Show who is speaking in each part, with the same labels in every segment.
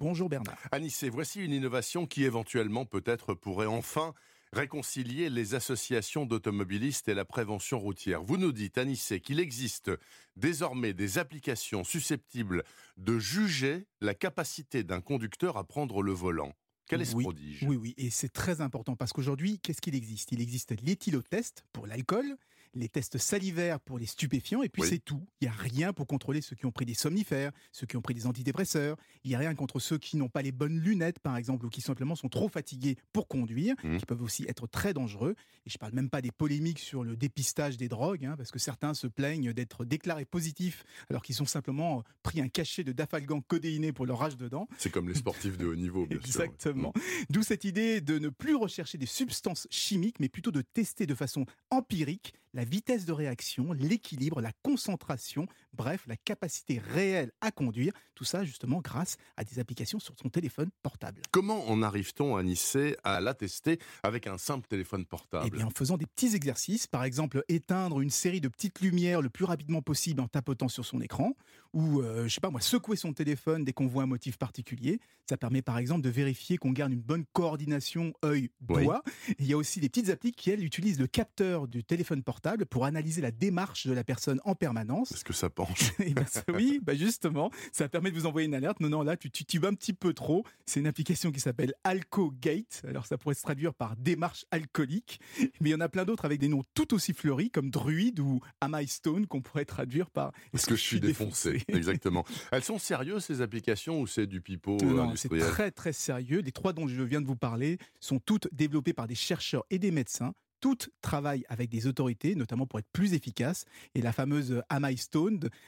Speaker 1: Bonjour Bernard.
Speaker 2: Anissé, voici une innovation qui éventuellement peut-être pourrait enfin réconcilier les associations d'automobilistes et la prévention routière. Vous nous dites, Anissé, qu'il existe désormais des applications susceptibles de juger la capacité d'un conducteur à prendre le volant. Quel est ce
Speaker 1: oui,
Speaker 2: prodige?
Speaker 1: Oui, oui, et c'est très important parce qu'aujourd'hui, qu'est-ce qu'il existe? Il existe l'éthylotest pour l'alcool, les tests salivaires pour les stupéfiants, et puis
Speaker 2: Oui.
Speaker 1: c'est tout. Il n'y a rien pour contrôler ceux qui ont pris des somnifères, ceux qui ont pris des antidépresseurs. Il n'y a rien contre ceux qui n'ont pas les bonnes lunettes, par exemple, ou qui simplement sont trop fatigués pour conduire,
Speaker 2: Mhm.
Speaker 1: qui peuvent aussi être très dangereux. Et je parle même pas des polémiques sur le dépistage des drogues, hein, parce que certains se plaignent d'être déclarés positifs alors qu'ils ont simplement euh, pris un cachet de dafalgan codéiné pour leur rage dedans.
Speaker 2: C'est comme les sportifs de haut niveau, bien sûr.
Speaker 1: Exactement. D'où cette idée de ne plus rechercher des substances chimiques, mais plutôt de tester de façon empirique la vitesse de réaction, l'équilibre, la concentration, bref, la capacité réelle à conduire. Tout ça, justement, grâce à des applications sur son téléphone portable.
Speaker 2: Comment en arrive-t-on, Anissé, à l'attester avec un simple téléphone portable?
Speaker 1: Eh bien, en faisant des petits exercices, par exemple éteindre une série de petites lumières le plus rapidement possible en tapotant sur son écran, ou euh, je sais pas moi, secouer son téléphone dès qu'on voit un motif particulier. Ça permet par exemple de vérifier qu'on garde une bonne coordination œil-doigt. Il y a aussi des petites applis qui elles utilisent le capteur du téléphone portable pour analyser la démarche de la personne en permanence.
Speaker 2: Est-ce que ça penche
Speaker 1: Eh ben, oui, bah justement, ça permet de vous envoyer une alerte. Non, non, là, tu, tu, tu vas un petit peu trop. C'est une application qui s'appelle AlcoGate. Alors, ça pourrait se traduire par démarche alcoolique. Mais il y en a plein d'autres avec des noms tout aussi fleuris, comme Druid ou Am I Stone, qu'on pourrait traduire par
Speaker 2: Est-ce que je suis défoncé Exactement. Elles sont sérieuses, ces applications, ou c'est du pipeau euh,
Speaker 1: Non, c'est très très sérieux. Les trois dont je viens de vous parler sont toutes développées par des chercheurs et des médecins. Toutes travaillent avec des autorités, notamment pour être plus efficaces. Et la fameuse Am I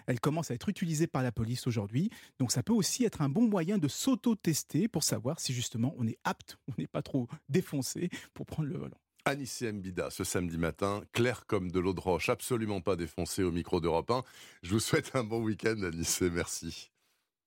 Speaker 1: elle commence à être utilisée par la police aujourd'hui. Donc ça peut aussi être un bon moyen de s'auto-tester pour savoir si justement on est apte, on n'est pas trop défoncé pour prendre le volant.
Speaker 2: Anissé Mbida, ce samedi matin, clair comme de l'eau de roche, absolument pas défoncé au micro d'Europe 1. Je vous souhaite un bon week-end, Anissé, merci.